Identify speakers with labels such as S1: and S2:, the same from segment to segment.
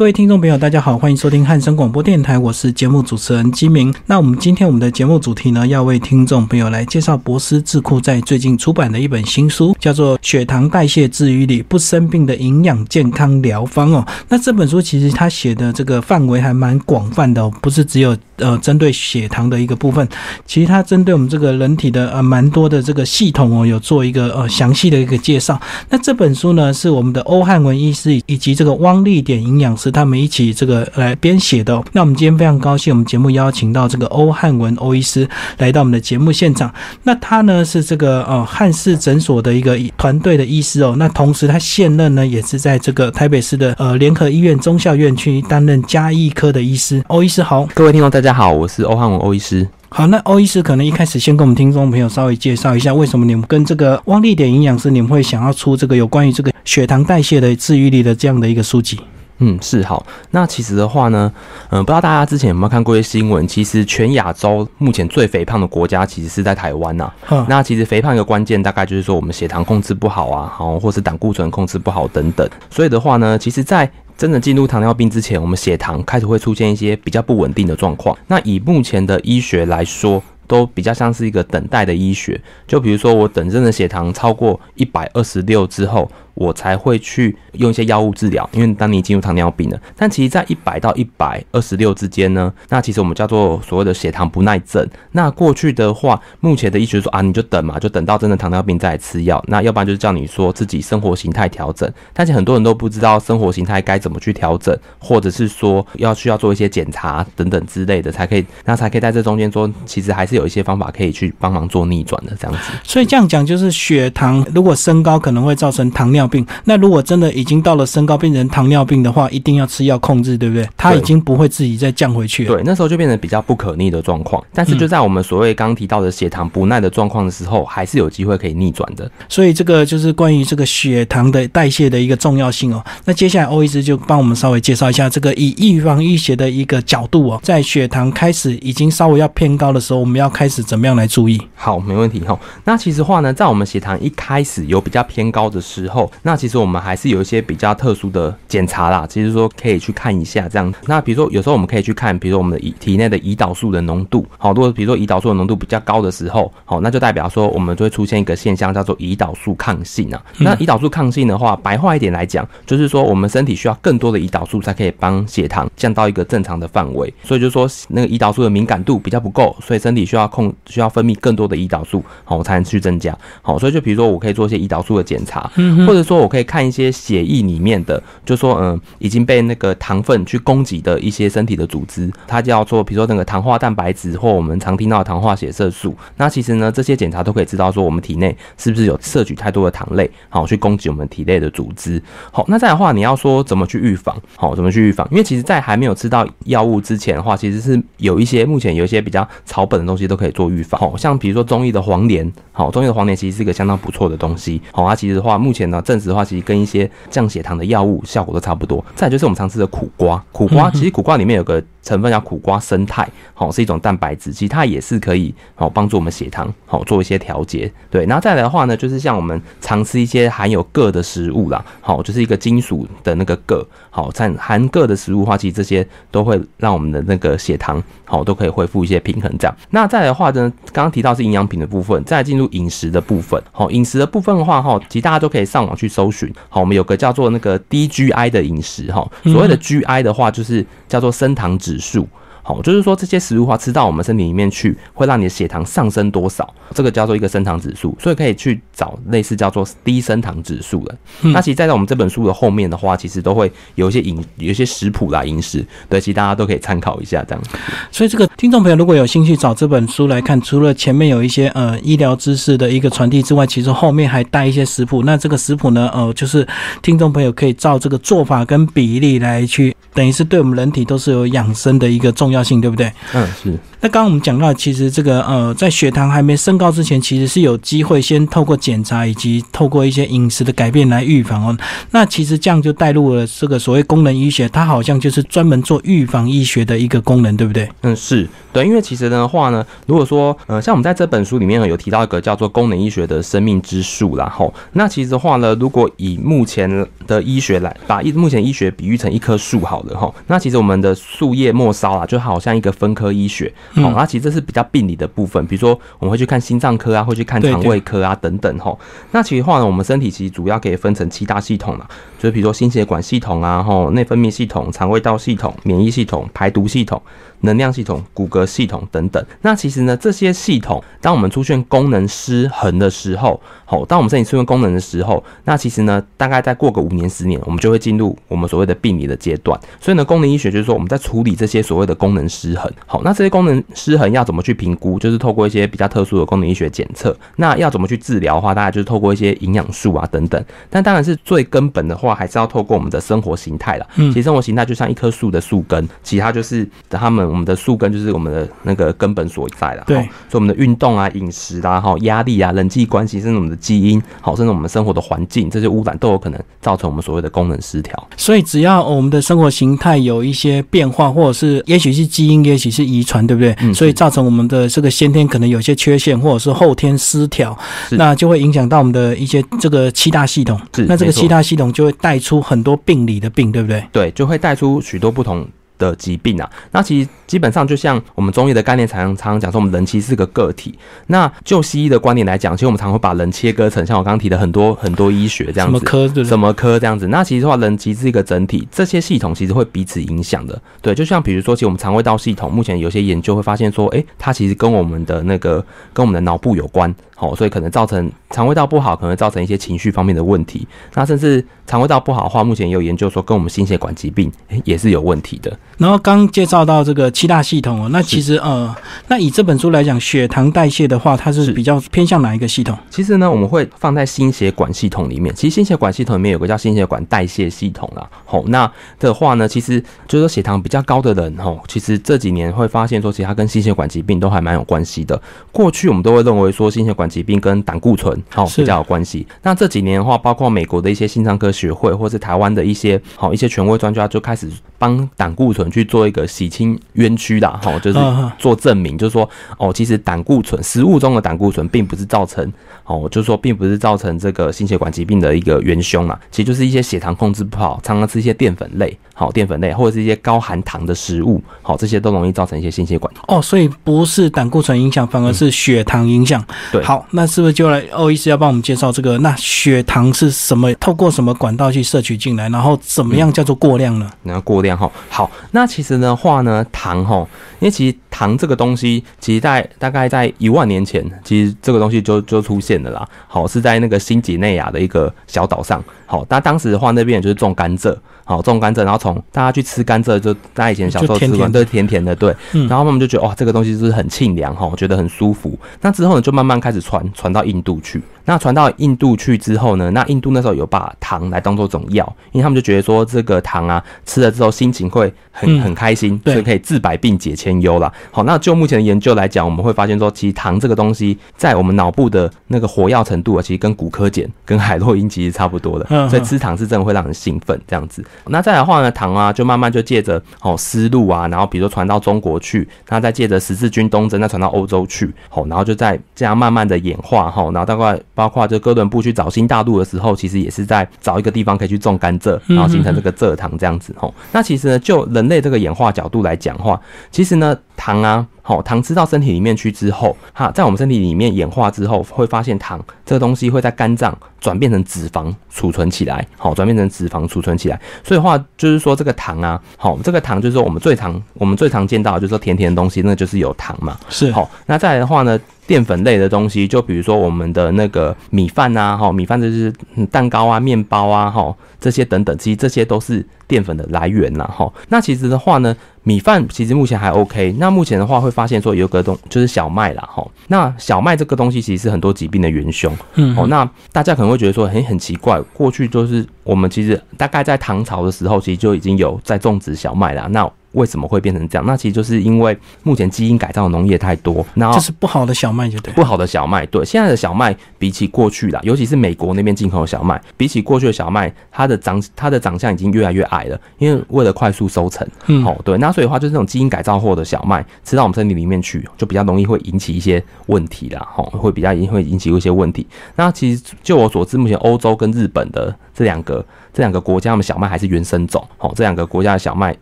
S1: 各位听众朋友，大家好，欢迎收听汉声广播电台，我是节目主持人金明。那我们今天我们的节目主题呢，要为听众朋友来介绍博思智库在最近出版的一本新书，叫做《血糖代谢治愈力：不生病的营养健康疗方》哦。那这本书其实它写的这个范围还蛮广泛的哦，不是只有呃针对血糖的一个部分，其实它针对我们这个人体的呃蛮多的这个系统哦，有做一个呃详细的一个介绍。那这本书呢，是我们的欧汉文医师以及这个汪丽典营养师。他们一起这个来编写的。那我们今天非常高兴，我们节目邀请到这个欧汉文欧医师来到我们的节目现场。那他呢是这个呃汉氏诊所的一个团队的医师哦。那同时他现任呢也是在这个台北市的呃联合医院中校院区担任加医科的医师。欧医师好，
S2: 各位听众大家好，我是欧汉文欧医师。
S1: 好，那欧医师可能一开始先跟我们听众朋友稍微介绍一下，为什么你们跟这个汪丽典营养师，你们会想要出这个有关于这个血糖代谢的治愈力的这样的一个书籍？
S2: 嗯，是好。那其实的话呢，嗯，不知道大家之前有没有看过一些新闻？其实全亚洲目前最肥胖的国家，其实是在台湾呐。那其实肥胖一个关键，大概就是说我们血糖控制不好啊，好，或是胆固醇控制不好等等。所以的话呢，其实，在真的进入糖尿病之前，我们血糖开始会出现一些比较不稳定的状况。那以目前的医学来说，都比较像是一个等待的医学。就比如说，我等真的血糖超过一百二十六之后。我才会去用一些药物治疗，因为当你进入糖尿病了，但其实，在一百到一百二十六之间呢，那其实我们叫做所谓的血糖不耐症。那过去的话，目前的医学说啊，你就等嘛，就等到真的糖尿病再来吃药。那要不然就是叫你说自己生活形态调整，但是很多人都不知道生活形态该怎么去调整，或者是说要需要做一些检查等等之类的，才可以，那才可以在这中间说，其实还是有一些方法可以去帮忙做逆转的这样子。
S1: 所以这样讲，就是血糖如果升高，可能会造成糖尿。病那如果真的已经到了升高变成糖尿病的话，一定要吃药控制，对不对？他已经不会自己再降回去
S2: 了。对，那时候就变成比较不可逆的状况。但是就在我们所谓刚提到的血糖不耐的状况的时候，还是有机会可以逆转的。
S1: 所以这个就是关于这个血糖的代谢的一个重要性哦。那接下来欧医师就帮我们稍微介绍一下这个以预防医学的一个角度哦，在血糖开始已经稍微要偏高的时候，我们要开始怎么样来注意？
S2: 好，没问题哈。那其实话呢，在我们血糖一开始有比较偏高的时候。那其实我们还是有一些比较特殊的检查啦，其实说可以去看一下这样。那比如说有时候我们可以去看，比如说我们的胰体内的胰岛素的浓度，好如果比如说胰岛素的浓度比较高的时候，好，那就代表说我们就会出现一个现象叫做胰岛素抗性啊。那胰岛素抗性的话，白话一点来讲，就是说我们身体需要更多的胰岛素才可以帮血糖降到一个正常的范围。所以就说那个胰岛素的敏感度比较不够，所以身体需要控需要分泌更多的胰岛素，好才能去增加。好，所以就比如说我可以做一些胰岛素的检查，或者是说我可以。看一些血液里面的，就说嗯，已经被那个糖分去攻击的一些身体的组织，它叫做比如说那个糖化蛋白质或我们常听到的糖化血色素。那其实呢，这些检查都可以知道说我们体内是不是有摄取太多的糖类，好去攻击我们体内的组织。好，那再的话，你要说怎么去预防？好，怎么去预防？因为其实，在还没有吃到药物之前的话，其实是有一些目前有一些比较草本的东西都可以做预防。好，像比如说中医的黄连，好，中医的黄连其实是一个相当不错的东西。好，它其实的话，目前呢证实的话，其实跟一些降血糖的药物效果都差不多。再就是我们常吃的苦瓜，苦瓜其实苦瓜里面有个。成分叫苦瓜生态，好是一种蛋白质，其实它也是可以好帮助我们血糖好做一些调节。对，然后再来的话呢，就是像我们常吃一些含有铬的食物啦，好就是一个金属的那个铬，好含含铬的食物的话，其实这些都会让我们的那个血糖好都可以恢复一些平衡。这样，那再来的话呢，刚刚提到是营养品的部分，再进入饮食的部分，好饮食的部分的话哈，其实大家都可以上网去搜寻，好我们有个叫做那个低 GI 的饮食哈，所谓的 GI 的话就是叫做升糖指数。好，就是说这些食物话吃到我们身体里面去，会让你的血糖上升多少？这个叫做一个升糖指数，所以可以去找类似叫做低升糖指数的。那其实，在我们这本书的后面的话，其实都会有一些饮，有一些食谱啦，饮食，对，其实大家都可以参考一下这样。
S1: 所以，这个听众朋友如果有兴趣找这本书来看，除了前面有一些呃医疗知识的一个传递之外，其实后面还带一些食谱。那这个食谱呢，呃，就是听众朋友可以照这个做法跟比例来去，等于是对我们人体都是有养生的一个重要。要性，对不对？
S2: 嗯，是。
S1: 那刚刚我们讲到，其实这个呃，在血糖还没升高之前，其实是有机会先透过检查以及透过一些饮食的改变来预防哦。那其实这样就带入了这个所谓功能医学，它好像就是专门做预防医学的一个功能，对不对？
S2: 嗯，是对，因为其实的话呢，如果说呃，像我们在这本书里面呢，有提到一个叫做功能医学的生命之树然后那其实的话呢，如果以目前的医学来把目前医学比喻成一棵树好了哈，那其实我们的树叶末梢啊，就好像一个分科医学，好，那其实这是。比较病理的部分，比如说我们会去看心脏科啊，会去看肠胃科啊等等吼。那其实话呢，我们身体其实主要可以分成七大系统了，就是比如说心血管系统啊，吼内分泌系统、肠胃道系统、免疫系统、排毒系统。能量系统、骨骼系统等等，那其实呢，这些系统，当我们出现功能失衡的时候，好，当我们身体出现功能的时候，那其实呢，大概再过个五年、十年，我们就会进入我们所谓的病理的阶段。所以呢，功能医学就是说，我们在处理这些所谓的功能失衡。好，那这些功能失衡要怎么去评估？就是透过一些比较特殊的功能医学检测。那要怎么去治疗的话，大概就是透过一些营养素啊等等。但当然是最根本的话，还是要透过我们的生活形态了。嗯，其实生活形态就像一棵树的树根，其他就是他们。我们的树根就是我们的那个根本所在了，
S1: 对，
S2: 所以我们的运动啊、饮食啊、哈、压力啊、人际关系，甚至我们的基因，好，甚至我们生活的环境，这些污染都有可能造成我们所谓的功能失调。
S1: 所以，只要我们的生活形态有一些变化，或者是也许是基因，也许是遗传，对不对？嗯。所以造成我们的这个先天可能有些缺陷，或者是后天失调，那就会影响到我们的一些这个七大系统。那这个七大系统就会带出很多病理的病，对不对？
S2: 对，就会带出许多不同。的疾病啊，那其实基本上就像我们中医的概念常常常讲说，我们人其实是个个体。那就西医的观点来讲，其实我们常会把人切割成像我刚刚提的很多 很多医学这样子，什么
S1: 科
S2: 什么科这样子。那其实的话，人其实是一个整体，这些系统其实会彼此影响的。对，就像比如说，其实我们肠胃道系统，目前有些研究会发现说，哎，它其实跟我们的那个跟我们的脑部有关。好，所以可能造成肠胃道不好，可能造成一些情绪方面的问题。那甚至肠胃道不好的话，目前也有研究说跟我们心血管疾病也是有问题的。
S1: 然后刚介绍到这个七大系统哦，那其实呃，那以这本书来讲，血糖代谢的话，它是比较偏向哪一个系统？
S2: 其实呢，我们会放在心血管系统里面。其实心血管系统里面有个叫心血管代谢系统啦。好，那的话呢，其实就是说血糖比较高的人，吼，其实这几年会发现说，其实它跟心血管疾病都还蛮有关系的。过去我们都会认为说心血管疾病跟胆固醇好比较有关系。那这几年的话，包括美国的一些心脏科学会，或是台湾的一些好一些权威专家，就开始帮胆固醇去做一个洗清冤屈的哈，就是做证明，就是说哦，其实胆固醇食物中的胆固醇并不是造成哦，就是说并不是造成这个心血管疾病的一个元凶啊，其实就是一些血糖控制不好，常常吃一些淀粉类好淀粉类，或者是一些高含糖的食物好，这些都容易造成一些心血管
S1: 哦，所以不是胆固醇影响，反而是血糖影响。
S2: 对，
S1: 好，那是不是就来欧医师要帮我们介绍这个？那血糖是什么？透过什么管道去摄取进来？然后怎么样叫做过量呢？
S2: 然后过量哈。好，那其实的话呢，糖哈，因为其实糖这个东西，其实在大概在一万年前，其实这个东西就就出现了啦。好，是在那个新几内亚的一个小岛上。好，那当时的话，那边就是种甘蔗。好，种甘蔗，然后从大家去吃甘蔗，就大家以前小时候吃完都是甜甜的，对。然后他们就觉得哇，这个东西是很清凉哈，觉得很舒服。那之后呢，就慢慢开始传传到印度去。那传到印度去之后呢，那印度那时候有把糖来当做种药，因为他们就觉得说这个糖啊，吃了之后心情会很很开心，所以可以治百病解千忧啦。好，那就目前的研究来讲，我们会发现说，其实糖这个东西在我们脑部的那个活药程度啊，其实跟骨科碱、跟海洛因其实差不多的。所以吃糖是真的会让人兴奋这样子。那再来的话呢，糖啊，就慢慢就借着哦丝路啊，然后比如说传到中国去，那再借着十字军东征，再传到欧洲去，好，然后就在这样慢慢的演化哈，然后大概包括就哥伦布去找新大陆的时候，其实也是在找一个地方可以去种甘蔗，然后形成这个蔗糖这样子吼。那其实呢，就人类这个演化角度来讲话，其实呢，糖啊。好，糖吃到身体里面去之后，哈，在我们身体里面演化之后，会发现糖这个东西会在肝脏转变成脂肪储存起来，好，转变成脂肪储存起来。所以话就是说，这个糖啊，好，这个糖就是说我们最常我们最常见到就是说甜甜的东西，那就是有糖嘛。
S1: 是
S2: 好，那再来的话呢，淀粉类的东西，就比如说我们的那个米饭啊，哈，米饭就是蛋糕啊、面包啊，哈，这些等等，其实这些都是淀粉的来源啦，哈。那其实的话呢。米饭其实目前还 OK，那目前的话会发现说有个东就是小麦啦，哈，那小麦这个东西其实是很多疾病的元凶，嗯，哦，那大家可能会觉得说，很很奇怪，过去就是。我们其实大概在唐朝的时候，其实就已经有在种植小麦了。那为什么会变成这样？那其实就是因为目前基因改造的农业太多，然后
S1: 就是不好的小麦，就对。
S2: 不好的小麦，对现在的小麦比起过去啦，尤其是美国那边进口的小麦，比起过去的小麦，它的长它的长相已经越来越矮了，因为为了快速收成，
S1: 嗯
S2: 哦，对，那所以的话，就是这种基因改造后的小麦吃到我们身体里面去，就比较容易会引起一些问题啦，吼，会比较会引起一些问题。那其实就我所知，目前欧洲跟日本的这两个这两个国家，的小麦还是原生种，哦，这两个国家的小麦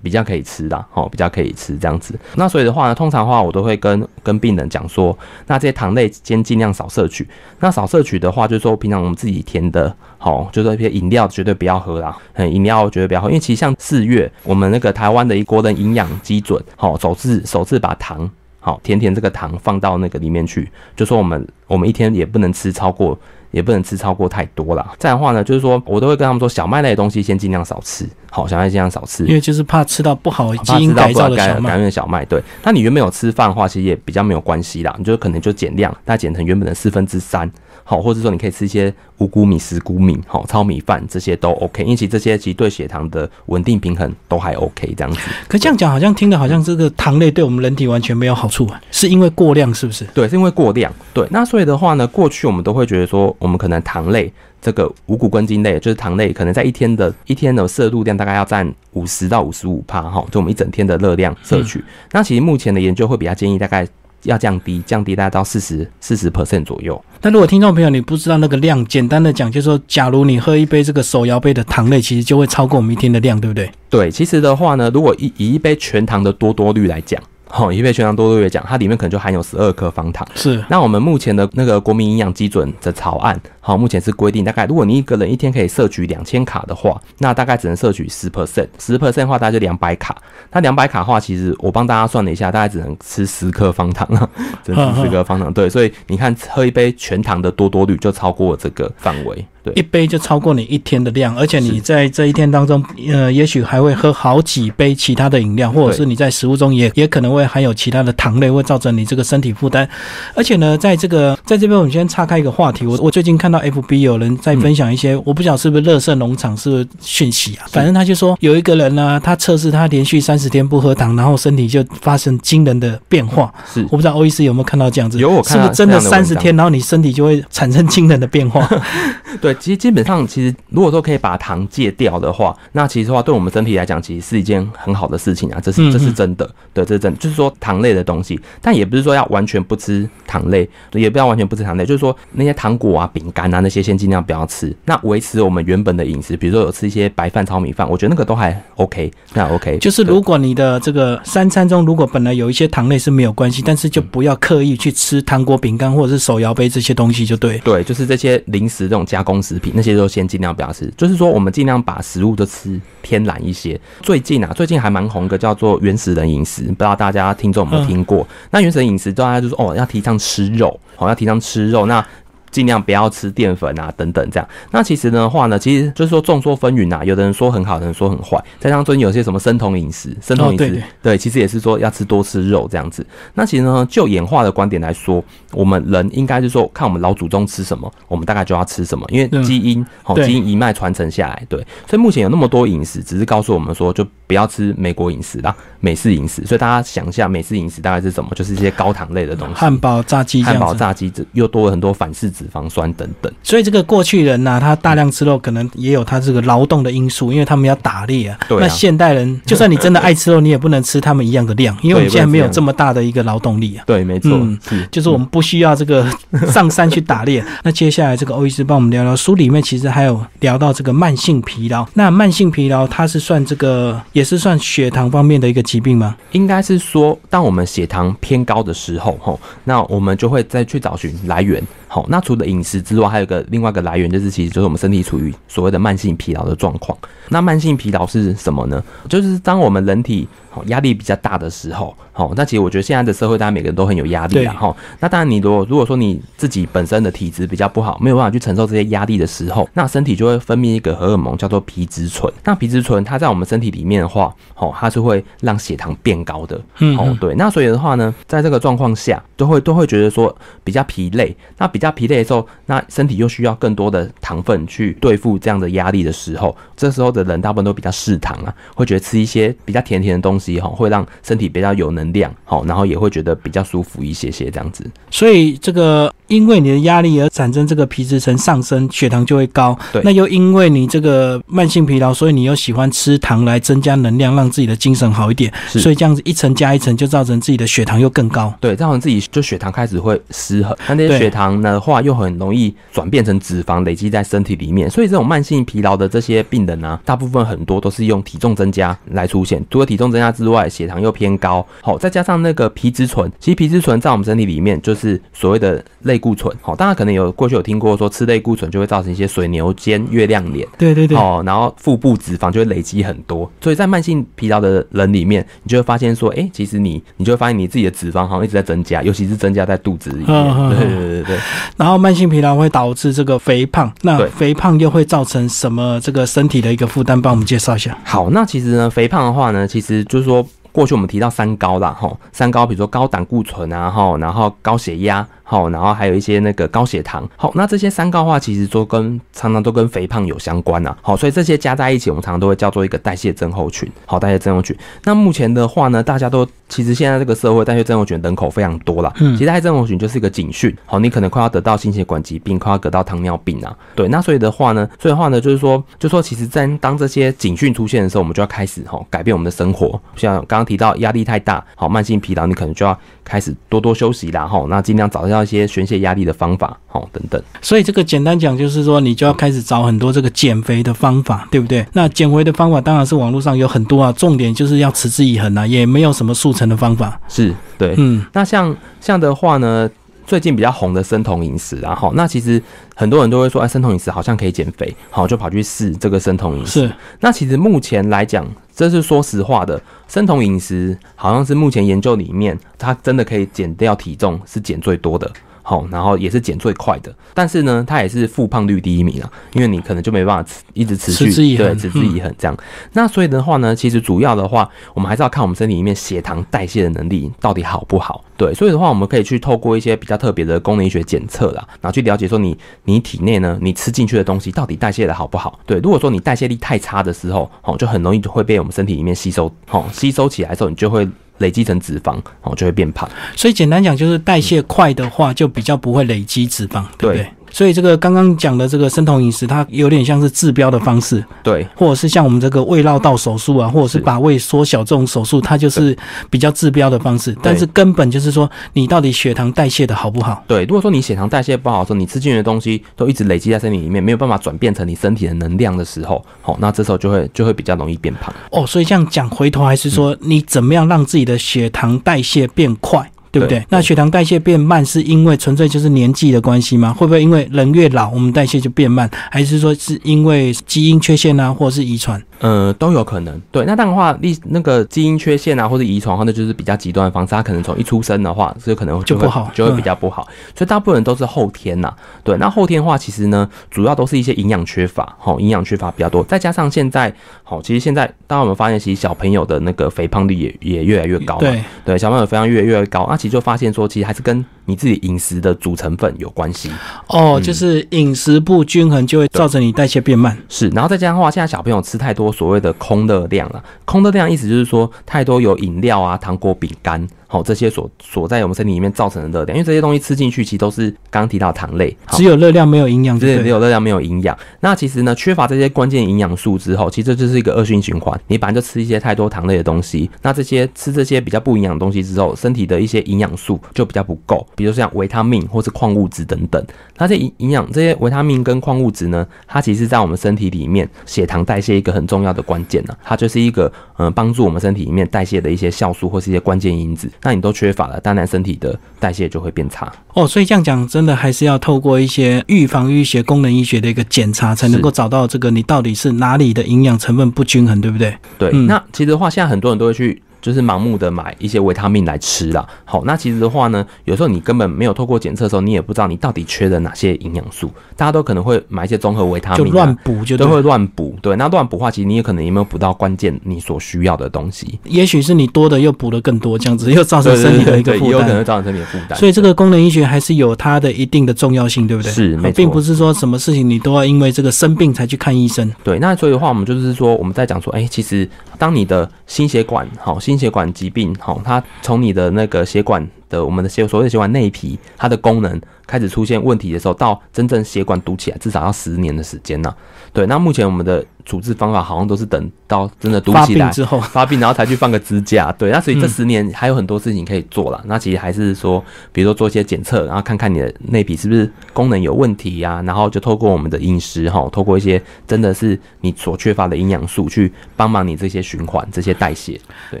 S2: 比较可以吃的，哦，比较可以吃这样子。那所以的话呢，通常的话，我都会跟跟病人讲说，那这些糖类先尽量少摄取。那少摄取的话，就是说平常我们自己填的，好、就是一些饮料绝对不要喝啦，嗯，饮料绝对不要喝，因为其实像四月我们那个台湾的一国人营养基准，好、首次首次把糖。好，甜甜这个糖放到那个里面去，就说我们我们一天也不能吃超过，也不能吃超过太多啦。这样的话呢，就是说我都会跟他们说，小麦类的东西先尽量少吃，好，小麦尽量少吃，
S1: 因为就是怕吃到不好基因改造
S2: 不改改
S1: 的小麦。
S2: 变的小麦，对。那你原本有吃饭的话，其实也比较没有关系啦，你就可能就减量，那减成原本的四分之三，好，或者说你可以吃一些五谷米、十谷米，好，糙米饭这些都 OK，因为其实这些其实对血糖的稳定平衡都还 OK 这样子。
S1: 可这样讲好像听的好像这个糖类对我们人体完全没有好处啊，是因为过量是不是？
S2: 对，是因为过量。对，那所以的话呢，过去我们都会觉得说，我们可能糖类这个五谷根茎类，就是糖类，可能在一天的一天的摄入量大概要占五十到五十五帕哈，就我们一整天的热量摄取。那其实目前的研究会比较建议大概要降低，降低大概到四十四十 percent 左右。
S1: 那如果听众朋友你不知道那个量，简单的讲就是说，假如你喝一杯这个手摇杯的糖类，其实就会超过我们一天的量，对不对？
S2: 对，其实的话呢，如果以以一杯全糖的多多绿来讲，好，一杯全糖多多绿来讲，它里面可能就含有十二克方糖。
S1: 是，
S2: 那我们目前的那个国民营养基准的草案，好，目前是规定大概，如果你一个人一天可以摄取两千卡的话，那大概只能摄取十 percent，十 percent 的话大概就两百卡。那两百卡的话，其实我帮大家算了一下，大概只能吃十克方糖啊，只能吃十克方糖。对，所以你看喝一杯全糖的多多绿就超过这个范围。对
S1: 一杯就超过你一天的量，而且你在这一天当中，呃，也许还会喝好几杯其他的饮料，或者是你在食物中也也可能会含有其他的糖类，会造成你这个身体负担。而且呢，在这个在这边，我们先岔开一个话题，我我最近看到 FB 有人在分享一些，我不晓得是不是乐色农场是不是讯息啊，反正他就说有一个人呢，他测试他连续三十天不喝糖，然后身体就发生惊人的变化。
S2: 是。
S1: 我不知道欧医师有没有看到这样子，
S2: 有我看到
S1: 是不是真的三十天，然后你身体就会产生惊人的变化？
S2: 对，其实基本上，其实如果说可以把糖戒掉的话，那其实的话，对我们身体来讲，其实是一件很好的事情啊，这是这是真的，对，这是真的，就是说糖类的东西，但也不是说要完全不吃糖类，也不要完全不吃糖类，就是说那些糖果啊、饼干啊那些，先尽量不要吃，那维持我们原本的饮食，比如说有吃一些白饭、糙米饭，我觉得那个都还 OK，那 OK，
S1: 就是如果你的这个三餐中，如果本来有一些糖类是没有关系，但是就不要刻意去吃糖果、饼干或者是手摇杯这些东西，就对。
S2: 对，就是这些零食这种加工食品，那些都先尽量不要吃。就是说，我们尽量把食物都吃天然一些。最近啊，最近还蛮红一个叫做原始人饮食，不知道大家听众有没有听过？那原始人饮食，大家就说哦，要提倡吃肉，哦，要提倡吃肉。那尽量不要吃淀粉啊，等等这样。那其实的话呢，其实就是说众说纷纭啊，有的人说很好，有的人说很坏。再加上最近有些什么生酮饮食，生酮饮食、
S1: 哦对
S2: 其实也是说要吃多吃肉这样子。那其实呢，就演化的观点来说，我们人应该是说，看我们老祖宗吃什么，我们大概就要吃什么，因为
S1: 嗯
S2: 基因哦，
S1: 对
S2: 基因一脉传承下来，对。所以目前有那么多饮食，只是告诉我们说，就不要吃美国饮食啦，美式饮食。所以大家想一下，美式饮食大概是什么？就是一些高糖类的东西，
S1: 汉堡、炸鸡
S2: 汉堡、炸鸡，这又多了很多反式脂肪酸等等。
S1: 所以这个过去人呐、他大量吃肉，可能也有他这个劳动的因素，因为他们要打猎啊。
S2: 对啊
S1: 那现代人，就算你真的爱吃肉，你也不能吃他们一样的量，因为我们现在没有这么大的一个劳动力啊。
S2: 对，没错，
S1: 嗯
S2: 是
S1: 就是我们不需要这个上山去打猎。那接下来这个欧医师帮我们聊聊，书里面其实还有聊到这个慢性疲劳。那慢性疲劳它是算这个也是算血糖方面的一个疾病吗？
S2: 应该是说，当我们血糖偏高的时候，吼，那我们就会再去找寻来源。好，那除了饮食之外，还有个另外一个来源，就是其实就是我们身体处于所谓的慢性疲劳的状况。那慢性疲劳是什么呢？就是当我们人体好压力比较大的时候，好，那其实我觉得现在的社会，大家每个人都很有压力啊，哈。那当然，你如果如果说你自己本身的体质比较不好，没有办法去承受这些压力的时候，那身体就会分泌一个荷尔蒙叫做皮质醇。那皮质醇它在我们身体里面的话，哦，它是会让血糖变高的，
S1: 嗯，
S2: 哦，对。那所以的话呢，在这个状况下，都会都会觉得说比较疲累。那比较疲累的时候，那身体又需要更多的糖分去对付这样的压力的时候，这时候的人大部分都比较嗜糖啊，会觉得吃一些比较甜甜的东西哈，会让身体比较有能量，好，然后也会觉得比较舒服一些些这样子。
S1: 所以这个因为你的压力而产生这个皮质层上升，血糖就会高。
S2: 对，
S1: 那又因为你这个慢性疲劳，所以你又喜欢吃糖来增加能量，让自己的精神好一点。所以这样子一层加一层，就造成自己的血糖又更高。
S2: 对，造成自己就血糖开始会失衡。那那些血糖的话，又很容易转变成脂肪累积在身体里面。所以这种慢性疲劳的这些病人呢，大部分很多都是用体重增加来出现。除了体重增加之外，血糖又偏高。好，再加上那个皮质醇，其实皮质醇在我们身体里面就是所谓的类固醇。好，大家可能有过去有听过说吃类固醇就会造成一些水牛肩、月亮脸。
S1: 对对对。
S2: 哦，然后腹部脂肪就会累积很多。所以在慢性疲劳的人里面，你就会发现说，哎，其实你你就会发现你自己的脂肪好像一直在增加，尤其是增加在肚子里面。对对对对。
S1: 然后慢性疲劳会导致这个肥胖，那肥胖又会造成什么这个身体的一个负担？帮我们介绍一下。
S2: 好，那其实呢，肥胖的话呢，其实就是说。过去我们提到三高啦，哈，三高，比如说高胆固醇啊，哈，然后高血压，好，然后还有一些那个高血糖，好，那这些三高的话，其实都跟常常都跟肥胖有相关呐，好，所以这些加在一起，我们常常都会叫做一个代谢症候群，好，代谢症候群。那目前的话呢，大家都其实现在这个社会代谢症候群人口非常多了，嗯，其实代谢症候群就是一个警讯，好，你可能快要得到心血管疾病，快要得到糖尿病啊，对，那所以的话呢，所以的话呢，就是说，就说其实在当这些警讯出现的时候，我们就要开始哈改变我们的生活，像刚刚提到压力太。大好，慢性疲劳，你可能就要开始多多休息啦，吼，那尽量找到一些宣泄压力的方法，吼，等等。
S1: 所以这个简单讲就是说，你就要开始找很多这个减肥的方法，对不对？那减肥的方法当然是网络上有很多啊，重点就是要持之以恒啊，也没有什么速成的方法。
S2: 是对，嗯，那像像的话呢？最近比较红的生酮饮食，然后那其实很多人都会说，哎，生酮饮食好像可以减肥，好就跑去试这个生酮饮食。
S1: 是，
S2: 那其实目前来讲，这是说实话的，生酮饮食好像是目前研究里面，它真的可以减掉体重，是减最多的。好，然后也是减最快的，但是呢，它也是复胖率第一名啊，因为你可能就没办法一直持续对持之以恒这样。那所以的话呢，其实主要的话，我们还是要看我们身体里面血糖代谢的能力到底好不好。对，所以的话，我们可以去透过一些比较特别的功能医学检测啦，然后去了解说你你体内呢，你吃进去的东西到底代谢的好不好。对，如果说你代谢力太差的时候，哦，就很容易就会被我们身体里面吸收，哦，吸收起来的时候，你就会。累积成脂肪，哦，就会变胖。
S1: 所以简单讲，就是代谢快的话，就比较不会累积脂肪，对不对？所以这个刚刚讲的这个生酮饮食，它有点像是治标的方式，
S2: 对，
S1: 或者是像我们这个胃绕道手术啊，或者是把胃缩小这种手术，它就是比较治标的方式。但是根本就是说，你到底血糖代谢的好不好？
S2: 对，如果说你血糖代谢不好的时候，你吃进去的东西都一直累积在身体里面，没有办法转变成你身体的能量的时候，好，那这时候就会就会比较容易变胖。
S1: 哦，所以这样讲回头还是说，你怎么样让自己的血糖代谢变快？对不对？那血糖代谢变慢，是因为纯粹就是年纪的关系吗？会不会因为人越老，我们代谢就变慢？还是说是因为基因缺陷啊，或者是遗传？
S2: 呃，都有可能。对，那当然的话，历那个基因缺陷啊，或者遗传的话，那就是比较极端的方式。他可能从一出生的话，就可能
S1: 就不好，
S2: 就会比较不好。所以大部分人都是后天呐。对，那后天的话，其实呢，主要都是一些营养缺乏，好，营养缺乏比较多。再加上现在，好，其实现在，当我们发现，其实小朋友的那个肥胖率也也越来越高。
S1: 对，
S2: 对，小朋友肥胖越来越高，那其实就发现说，其实还是跟你自己饮食的主成分有关系。
S1: 哦，就是饮食不均衡，就会造成你代谢变慢。
S2: 是，然后再加上的话，现在小朋友吃太多所谓的空。热量了，空热量意思就是说太多有饮料啊、糖果、饼干。好，这些所所在我们身体里面造成的热量，因为这些东西吃进去其实都是刚刚提到糖类，
S1: 只有热量没有营养，
S2: 对，只有热量没有营养。那其实呢，缺乏这些关键营养素之后，其实这就是一个恶性循环。你本来就吃一些太多糖类的东西，那这些吃这些比较不营养的东西之后，身体的一些营养素就比较不够，比如像维他命或是矿物质等等。那这营营养这些维他命跟矿物质呢，它其实在我们身体里面血糖代谢一个很重要的关键呢，它就是一个嗯帮助我们身体里面代谢的一些酵素或是一些关键因子。那你都缺乏了。当然，身体的代谢就会变差
S1: 哦。所以这样讲，真的还是要透过一些预防医学、功能医学的一个检查，才能够找到这个你到底是哪里的营养成分不均衡，对不对？
S2: 对。那其实的话，现在很多人都会去就是盲目的买一些维他命来吃啦。好，那其实的话呢，有时候你根本没有透过检测的时候，你也不知道你到底缺了哪些营养素。大家都可能会买一些综合维他命、啊，
S1: 乱补就对
S2: 都会乱补。对，那乱补的话，其实你也可能也没有补到关键你所需要的东西，
S1: 也许是你多的又补的更多，这样子又造成身体的一个。
S2: 也有可能造成身体的负担。
S1: 所以这个功能医学还是有它的一定的重要性，对不对？
S2: 是没错
S1: 并不是说什么事情你都要因为这个生病才去看医生。
S2: 对，那所以的话，我们就是说，我们在讲说，哎、其实当你的心血管好，心血管疾病好，它从你的那个血管的我们的血所谓的血管内皮，它的功能开始出现问题的时候，到真正血管堵起来，至少要十年的时间呢、对，那目前我们的处置方法好像都是等到真的堵起来。
S1: 之后，
S2: 发病，然后才去放个支架，对，那所以这
S1: 嗯
S2: 十年还有很多事情可以做啦。那其实还是说，比如说做一些检测，然后看看你的内皮是不是功能有问题呀、然后就透过我们的饮食哈，透过一些真的是你所缺乏的营养素，去帮忙你这些循环、这些代谢。
S1: 对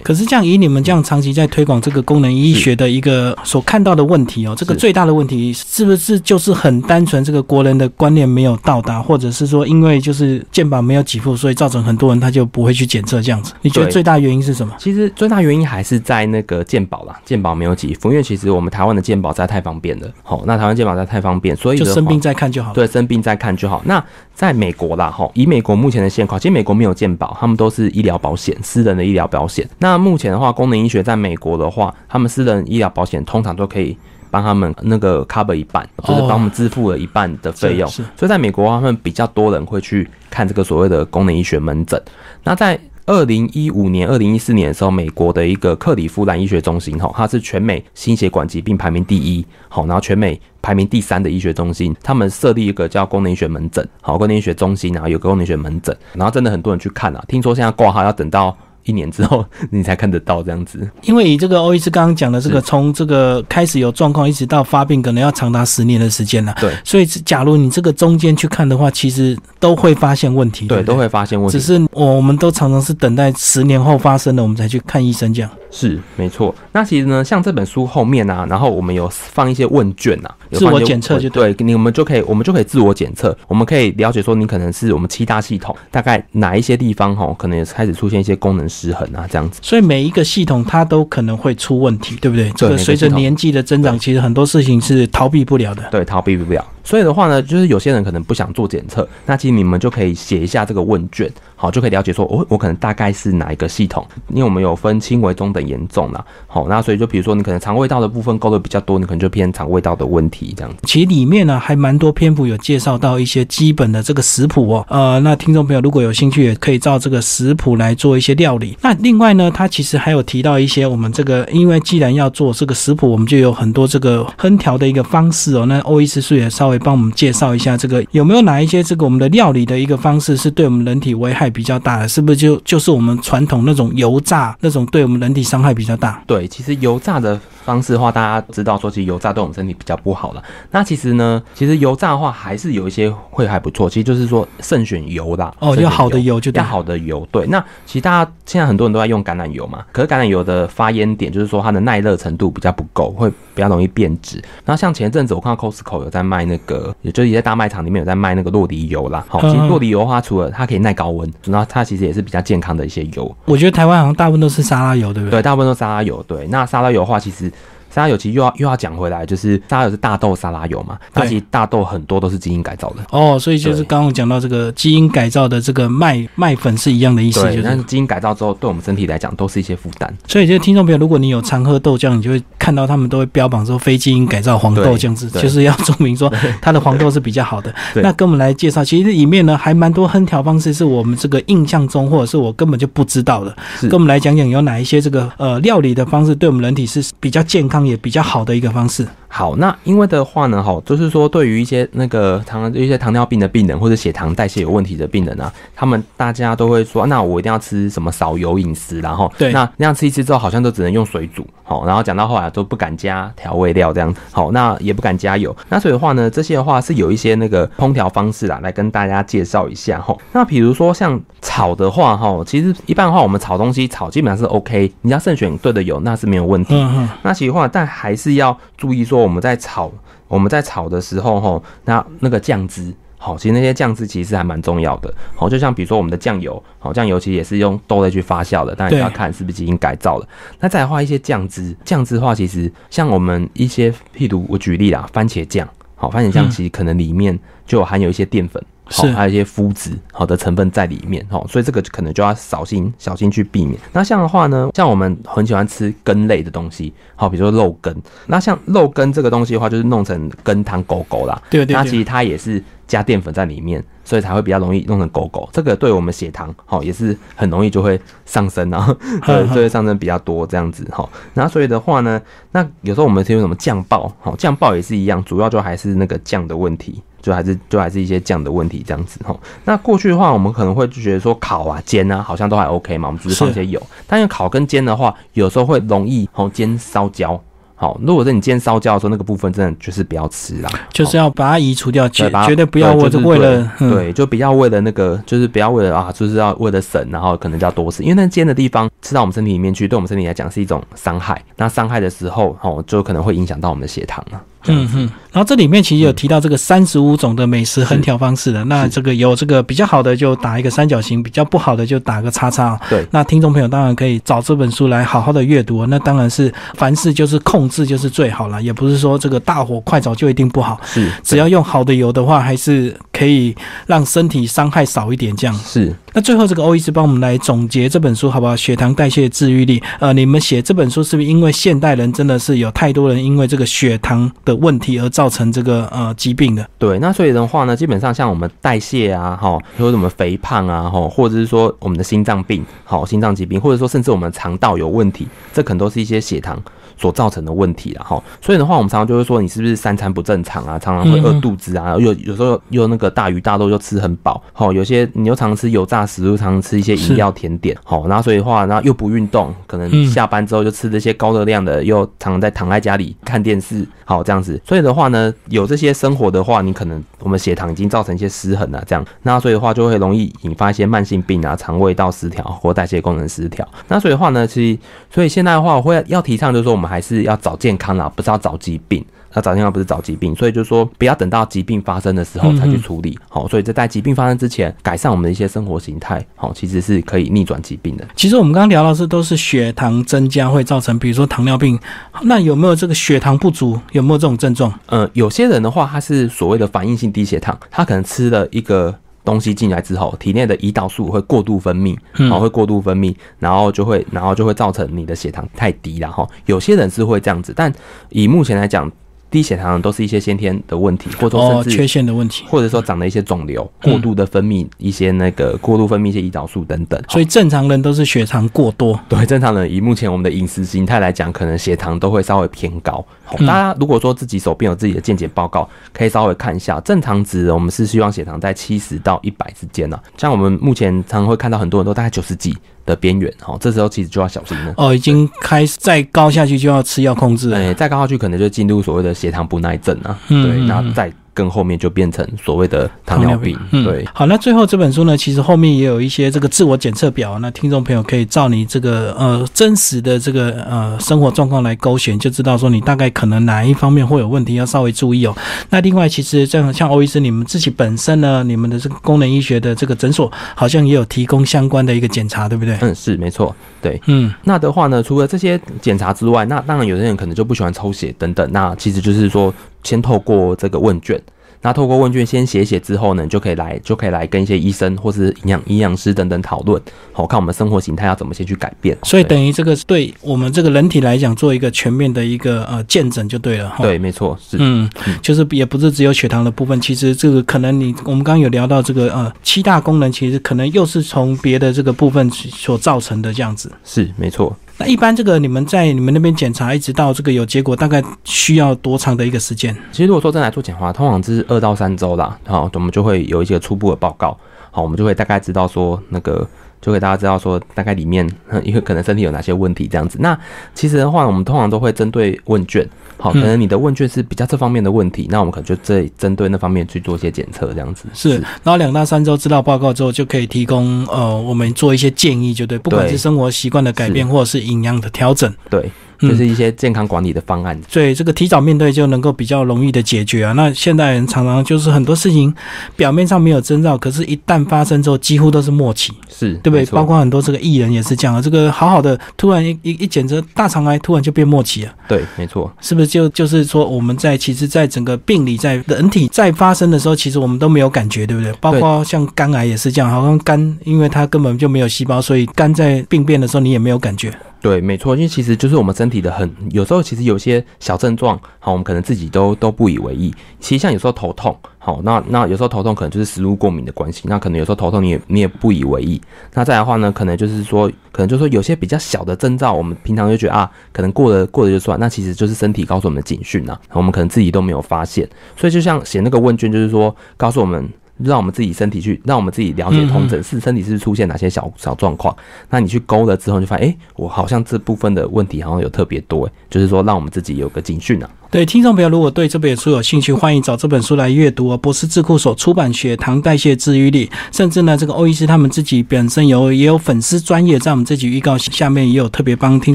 S1: 可是这样以你们这样长期在推广这个功能医学的一个所看到的问题哦，这个最大的问题是不是就是很单纯这个国人的观念没有到达，或者是说因为就是健保没有给付，所以造成很多人他就不会去检测这样子？你觉得最大原因是什么？
S2: 其实最大原因还是在那个健保啦，健保没有给付，因为其实我们台湾的健保实在太方便了。好，那台湾健保实在太方便，所以
S1: 就生病再看就好。
S2: 对，生病再看就好。那在美国啦，哈，以美国目前的现况，其实美国没有健保，他们都是医疗保险，私人的医疗保险。那目前的话，功能医学在美国的话，他们私人医疗保险通常都可以帮他们那个 cover 一半，就是帮我们支付了一半的费用。所以在美国，他们比较多人会去看这个所谓的功能医学门诊。那在二零一五年、二零一四年的时候，美国的一个克里夫兰医学中心，哈，它是全美心血管疾病排名第一，好，然后全美排名第三的医学中心，他们设立一个叫功能医学门诊，好，功能医学中心，然后有个功能医学门诊，然后真的很多人去看啊，听说现在挂号要等到一年之后 你才看得到这样子。
S1: 因为以这个欧医师刚刚讲的这个，从这个开始有状况一直到发病，可能要长达十年的时间了。
S2: 对
S1: 所以假如你这个中间去看的话，其实都会发现问题。
S2: 对，都会发现问题
S1: 只。是我们都常常是等待十年后发生了，我们才去看医生这样。
S2: 是没错。那其实呢，像这本书后面啊，然后我们有放一些问卷啊，
S1: 自我检测就
S2: 对，你我们就可以，我们就可以自我检测，我们可以了解说你可能是我们七大系统大概哪一些地方哈，可能也开始出现一些功能失衡啊，这样子。
S1: 所以每一个系统它都可能会出问题，对不对？这个随着年纪的增长，其实很多事情是逃避不了的。
S2: 对，逃避不了。所以的话呢，就是有些人可能不想做检测，那其实你们就可以写一下这个问卷，好，就可以了解说，我、我可能大概是哪一个系统，因为我们有分轻微、中等、严重啦。好，那所以就比如说你可能肠胃道的部分勾的比较多，你可能就偏肠胃道的问题这样子。
S1: 其实里面呢还蛮多篇幅有介绍到一些基本的这个食谱哦，呃，那听众朋友如果有兴趣，也可以照这个食谱来做一些料理。那另外呢，它其实还有提到一些我们这个，因为既然要做这个食谱，我们就有很多这个烹调的一个方式哦。那欧医师是也稍微帮我们介绍一下这个有没有哪一些这个我们的料理的一个方式是对我们人体危害比较大的？是不是就就是我们传统那种油炸那种对我们人体伤害比较大？
S2: 对，其实油炸的方式的话，大家知道说，其实油炸对我们身体比较不好了。那其实呢，其实油炸的话，还是有一些会还不错。其实就是说，慎选油啦。
S1: 哦，
S2: 慎选
S1: 要好的油就对
S2: 要。好的油，对。那其实大家现在很多人都在用橄榄油嘛，可是橄榄油的发烟点就是说它的耐热程度比较不够，会比较容易变质。然后像前一阵子我看到 Costco 有在卖那个，也就是也在大卖场里面有在卖那个洛梨油啦。好，其实
S1: 嗯
S2: 洛梨油的话，除了它可以耐高温，然后它其实也是比较健康的一些油。
S1: 我觉得台湾好像大部分都是沙拉油，对不对？
S2: 对，大部分都沙拉油。对，那沙拉油的话，其实沙拉油其实又要又要讲回来，就是沙拉油是大豆沙拉油嘛，它其实大豆很多都是基因改造的。
S1: 哦，所以就是
S2: 刚
S1: 刚刚讲到这个基因改造的这个麦麦粉是一样的意思，就是。
S2: 但是基因改造之后，对我们身体来讲都是一些负担。
S1: 所以，这个听众朋友，如果你有常喝豆浆，你就会看到他们都会标榜说非基因改造黄豆
S2: 对
S1: 这样子，
S2: 对
S1: 就是要证明说 它的黄豆是比较好的。那跟我们来介绍，其实里面呢还蛮多烹调方式是我们这个印象中或者是我根本就不知道的。跟我们来讲讲有哪一些这个呃料理的方式对我们人体是比较健康也比较好的一个方式。
S2: 好，那因为的话呢，哈，就是说对于一些那个糖一些糖尿病的病人或者血糖代谢有问题的病人啊，他们大家都会说，那我一定要吃什么少油饮食，然后
S1: 对
S2: 那那样吃一吃之后，好像都只能用水煮，好，然后讲到后来都不敢加调味料这样，好，那也不敢加油，那所以的话呢，这些的话是有一些那个烹调方式啦，来跟大家介绍一下哈。那比如说像炒的话哈，其实一般的话我们炒东西炒基本上是 OK，你要慎选对的油，那是没有问题。
S1: 嗯哼，
S2: 那其实话，但还是要注意说，我们在炒我们在炒的时候，吼，那那个酱汁。好，其实那些酱汁其实还蛮重要的。好，就像比如说我们的酱油，好，酱油其实也是用豆类去发酵的，但你要看是不是基因改造了。那再画一些酱汁，酱汁的话，其实像我们一些，譬如我举例啦，番茄酱，好，番茄酱其实可能里面就含有一些淀粉。
S1: 是，
S2: 还有一些麸质好的成分在里面，哈，所以这个可能就要小心小心去避免。那像的话呢，像我们很喜欢吃根类的东西，好，比如说肉根。那像肉根这个东西的话，就是弄成羹汤狗狗啦，
S1: 对对。
S2: 那其实它也是加淀粉在里面，所以才会比较容易弄成狗狗。这个对我们血糖好也是很容易就会上升啊，对，就会上升比较多这样子哈。那所以的话呢，那有时候我们听什么酱爆，好，酱爆也是一样，主要就还是那个酱的问题。就还是就还是一些酱的问题这样子哈。那过去的话，我们可能会觉得说烤啊煎啊，好像都还 OK 嘛，我们只是放一些油。但是烤跟煎的话，有时候会容易哦煎烧焦。好，如果是你煎烧焦的时候，那个部分真的就是不要吃啦，
S1: 就是要把它移除掉，绝绝对不要为为了
S2: 对，就不要为了那个，就是不要为了啊，就是要为了省，然后可能就要多吃，因为那煎的地方吃到我们身体里面去，对我们身体来讲是一种伤害。那伤害的时候，哦，就可能会影响到我们的血糖啊。
S1: 嗯哼，然后这里面其实有提到这个三十五种的美食横调方式的，那这个有这个比较好的就打一个三角形，比较不好的就打个叉叉。
S2: 对，
S1: 那听众朋友当然可以找这本书来好好的阅读。那当然是凡事就是控制就是最好了，也不是说这个大火快炒就一定不好。
S2: 是，
S1: 只要用好的油的话，还是可以让身体伤害少一点。这样
S2: 是。
S1: 那最后这个欧医师帮我们来总结这本书好不好？血糖代谢治愈力。呃，你们写这本书是不是因为现代人真的是有太多人因为这个血糖的问题而造成这个呃疾病的，
S2: 对，那所以的话呢，基本上像我们代谢啊，哈，或者什么肥胖啊，哈，或者是说我们的心脏病，好，心脏疾病，或者说甚至我们肠道有问题，这可能都是一些血糖所造成的问题了，哈。所以的话，我们常常就会说，你是不是三餐不正常啊？常常会饿肚子啊，又有时候又那个大鱼大肉又吃很饱，好，有些你又常常吃油炸食物，常常吃一些饮料甜点，好，然后所以的话，然后又不运动，可能下班之后就吃这些高热量的，又常常在躺在家里看电视，好，这样子，所以的话呢。呃，有这些生活的话，你可能我们血糖已经造成一些失衡了，这样，那所以的话就会容易引发一些慢性病啊，肠胃道失调或代谢功能失调。那所以的话呢，其实所以现在的话，我会要提倡就是说，我们还是要找健康啦，不是要找疾病。那找健康不是找疾病，所以就是说不要等到疾病发生的时候才去处理。好，所以在疾病发生之前，改善我们的一些生活形态，好，其实是可以逆转疾病的。
S1: 其实我们刚刚聊到是都是血糖增加会造成，比如说糖尿病。那有没有这个血糖不足？有没有这种症状？
S2: 呃，有些人的话，他是所谓的反应性低血糖，他可能吃了一个东西进来之后，体内的胰岛素会过度分泌，然后，会过度分泌，然后就会，然后就会造成你的血糖太低然后。有些人是会这样子，但以目前来讲。低血糖都是一些先天的问题，或者说甚至
S1: 缺陷的问题，
S2: 或者说长了一些肿瘤，过度的分泌一些那个过度分泌一些胰岛素等等。
S1: 所以正常人都是血糖过多。
S2: 对，正常人以目前我们的饮食形态来讲，可能血糖都会稍微偏高。大家如果说自己手边有自己的健检报告，可以稍微看一下。正常值我们是希望血糖在七十到一百之间呢。像我们目前常常会看到很多人都大概九十几。的边缘，哈，这时候其实就要小心了。
S1: 哦，已经开始再高下去就要吃药控制。
S2: 哎，再高下去可能就进入所谓的血糖不耐症啊。对，那再。更后面就变成所谓的糖尿病，对。
S1: 好，那最后这本书呢，其实后面也有一些这个自我检测表，那听众朋友可以照你这个呃真实的这个呃生活状况来勾选，就知道说你大概可能哪一方面会有问题，要稍微注意哦。那另外，其实像像欧医生，你们自己本身呢，你们的这个功能医学的这个诊所，好像也有提供相关的一个检查，对不对？
S2: 嗯，是没错，对。嗯，那的话呢，除了这些检查之外，那当然有些人可能就不喜欢抽血等等，那其实就是说。先透过这个问卷，那透过问卷先写写之后呢，就可以来就可以来跟一些医生或是营养营养师等等讨论，好看我们生活形态要怎么先去改变。
S1: 所以等于这个对我们这个人体来讲，做一个全面的一个呃见诊就对了。
S2: 对，没错，是
S1: 嗯，就是也不是只有血糖的部分，其实这个可能你我们刚刚有聊到这个呃七大功能，其实可能又是从别的这个部分所造成的这样子。
S2: 是没错。
S1: 那一般这个你们在你们那边检查，一直到这个有结果，大概需要多长的一个时间？
S2: 其实如果说真来做简化，通常是二到三周啦。好，我们就会有一些初步的报告。好，我们就会大概知道说那个。就给大家知道说，大概里面 因为可能身体有哪些问题这样子。那其实的话，我们通常都会针对问卷，好，可能你的问卷是比较这方面的问题，那我们可能就这针对那方面去做一些检测这样子。
S1: 是，然后两到三周资料报告之后，就可以提供呃，我们做一些建议，就对，不管是生活习惯的改变或者是营养的调整。
S2: 对。
S1: 嗯
S2: 就是一些健康管理的方案。
S1: 所以这个提早面对就能够比较容易的解决啊。那现代人常常就是很多事情表面上没有征兆，可是一旦发生之后，几乎都是末期，
S2: 是，
S1: 对不对？包括很多这个艺人也是这样啊。这个好好的，突然一一一检测大肠癌，突然就变末期了，
S2: 对，没错，
S1: 是不是就就是说我们在其实，在整个病理在人体在发生的时候，其实我们都没有感觉，对不对？包括像肝癌也是这样，好像肝因为它根本就没有细胞，所以肝在病变的时候你也没有感觉。
S2: 对，没错，因为其实就是我们身体的很，有时候其实有些小症状，好，我们可能自己都都不以为意。其实像有时候头痛，好，那那有时候头痛可能就是食物过敏的关系，那可能有时候头痛你也你也不以为意。那再来的话呢，可能就是说，可能就是说有些比较小的征兆，我们平常就觉得啊，可能过了过了就算，那其实就是身体告诉我们的警讯啊，我们可能自己都没有发现。所以就像写那个问卷，就是说告诉我们。让我们自己身体去，让我们自己了解通诊是身体是出现哪些小小状况。那你去勾了之后，就发现，哎、我好像这部分的问题好像有特别多，欸，就是说让我们自己有个警讯啊。
S1: 对听众朋友，如果对这本书有兴趣，欢迎找这本书来阅读哦。博士智库所出版《血糖代谢治愈力》，甚至呢，这个欧医师他们自己本身有也有粉丝专业，在我们这集预告下面也有特别帮听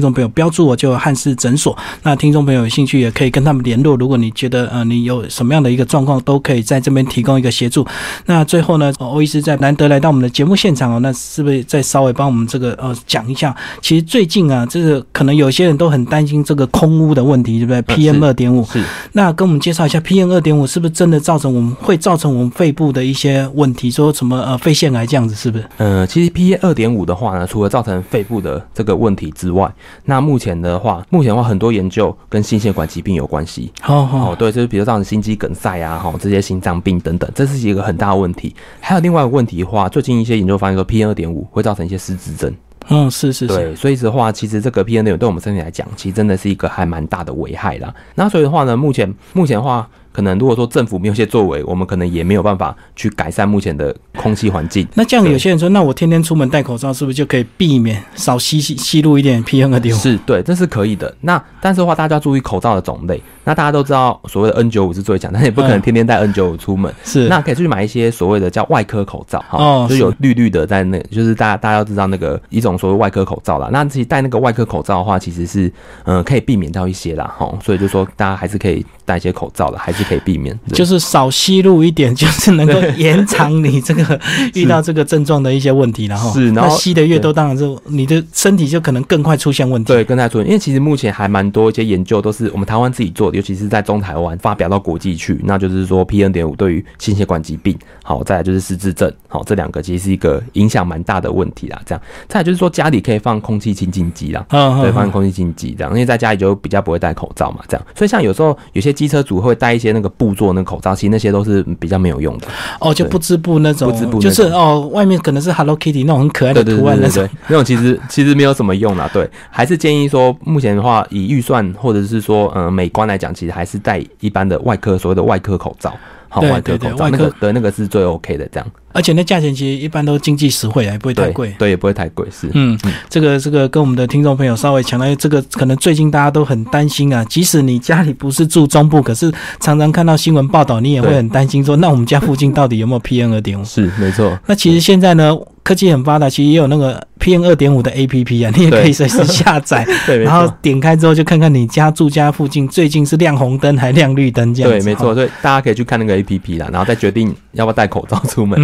S1: 众朋友标注我，就汉氏诊所。那听众朋友有兴趣也可以跟他们联络。如果你觉得呃你有什么样的一个状况，都可以在这边提供一个协助。那最后呢，欧医师在难得来到我们的节目现场哦，那是不是再稍微帮我们这个呃讲一下？其实最近啊，这个可能有些人都很担心这个空污的问题，对不对？PM 二点五。
S2: 是
S1: 那跟我们介绍一下 PM 二点五是不是真的造成我们会造成我们肺部的一些问题？说什么呃肺腺癌这样子是不是？
S2: 呃，其实 PM 二点五的话呢，除了造成肺部的这个问题之外，那目前的话，目前的话很多研究跟心血管疾病有关系。
S1: 好好、
S2: 哦，对，就是比如造成心肌梗塞啊，哈、这些心脏病等等，这是一个很大的问题。还有另外一个问题的话，最近一些研究发现说，PM 二点五会造成一些失智症。
S1: 嗯，是是是，
S2: 所以的话，其实这个 PM 二点五对我们身体来讲，其实真的是一个还蛮大的危害啦。那所以的话呢，目前目前的话，可能如果说政府没有些作为，我们可能也没有办法去改善目前的空气环境。
S1: 那这样有些人说，那我天天出门戴口罩，是不是就可以避免少吸吸吸入一点 PM 二点五？
S2: 是对，这是可以的。那但是的话，大家要注意口罩的种类。那大家都知道，所谓的 N 九五是最强，但也不可能
S1: 嗯
S2: 天天戴 N 九五出门。
S1: 是
S2: 那可以去买一些所谓的叫外科口罩，哈、
S1: 哦
S2: 就有绿绿的在那，就是大家大家要知道那个一种所谓外科口罩啦。那其实戴那个外科口罩的话，其实是嗯、呃可以避免掉一些啦，哈。所以就说大家还是可以戴一些口罩的，还是可以避免。
S1: 就是少吸入一点，就是能够延长你这个遇到这个症状的一些问题，然后
S2: 是然后
S1: 那吸的越多，当然是你的身体就可能更快出现问题。
S2: 对，更快出现，因为其实目前还蛮多一些研究都是我们台湾自己做的，尤其是在中台湾发表到国际去，那就是说 P N 点五对于心血管疾病，好，再来就是失智症，好，这两个其实是一个影响蛮大的问题啦。这样，再来就是说家里可以放空气清净机啦，
S1: 嗯，
S2: 对，放空气清净机这样，因为在家里就比较不会戴口罩嘛，这样，所以像有时候有些机车主会戴一些那个布做那个口罩，其实那些都是比较没有用的。
S1: 哦，就不织布那种，
S2: 不织布
S1: 就是哦，外面可能是 Hello Kitty 那种很可爱的图案那种。
S2: 那种其实其实没有什么用啦。对，还是建议说，目前的话，以预算或者是说，嗯、美观来讲，其实还是戴一般的外科所谓的外科口罩，好，
S1: 对
S2: 外科口罩，
S1: 对对外科
S2: 那个对那个是最 OK 的，这样
S1: 而且那价钱其实一般都经济实惠啊，也不会太
S2: 对
S1: 贵。
S2: 对，也不会太贵，是。
S1: 嗯，这个这个跟我们的听众朋友稍微强调，这个可能最近大家都很担心啊。即使你家里不是住中部，可是常常看到新闻报道，你也会
S2: 对
S1: 很担心说，那我们家附近到底有没有 PM 二点五？
S2: 是没错，
S1: 那其实现在呢，科技很发达，其实也有那个 PM 二点五的 APP 啊，你也可以随时下载，
S2: 对，
S1: 然后，点开之后就看看你家住家附近最近是亮红灯还亮绿灯这样。
S2: 对，没错，
S1: 哈。
S2: 所以大家可以去看那个 APP 啦，然后再决定要不要戴口罩出门。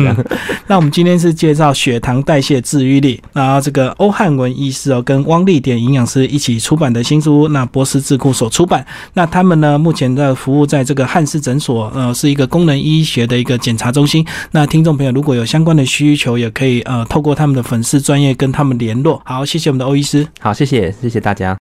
S1: 那我们今天是介绍血糖代谢治愈力，然后这个欧汉文医师哦跟汪丽典营养师一起出版的新书，那博士智库所出版。那他们呢目前的服务在这个汉氏诊所，呃是一个功能医学的一个检查中心。那听众朋友如果有相关的需求，也可以呃透过他们的粉丝专业跟他们联络。好，谢谢我们的欧医师。
S2: 好，谢谢，谢谢大家。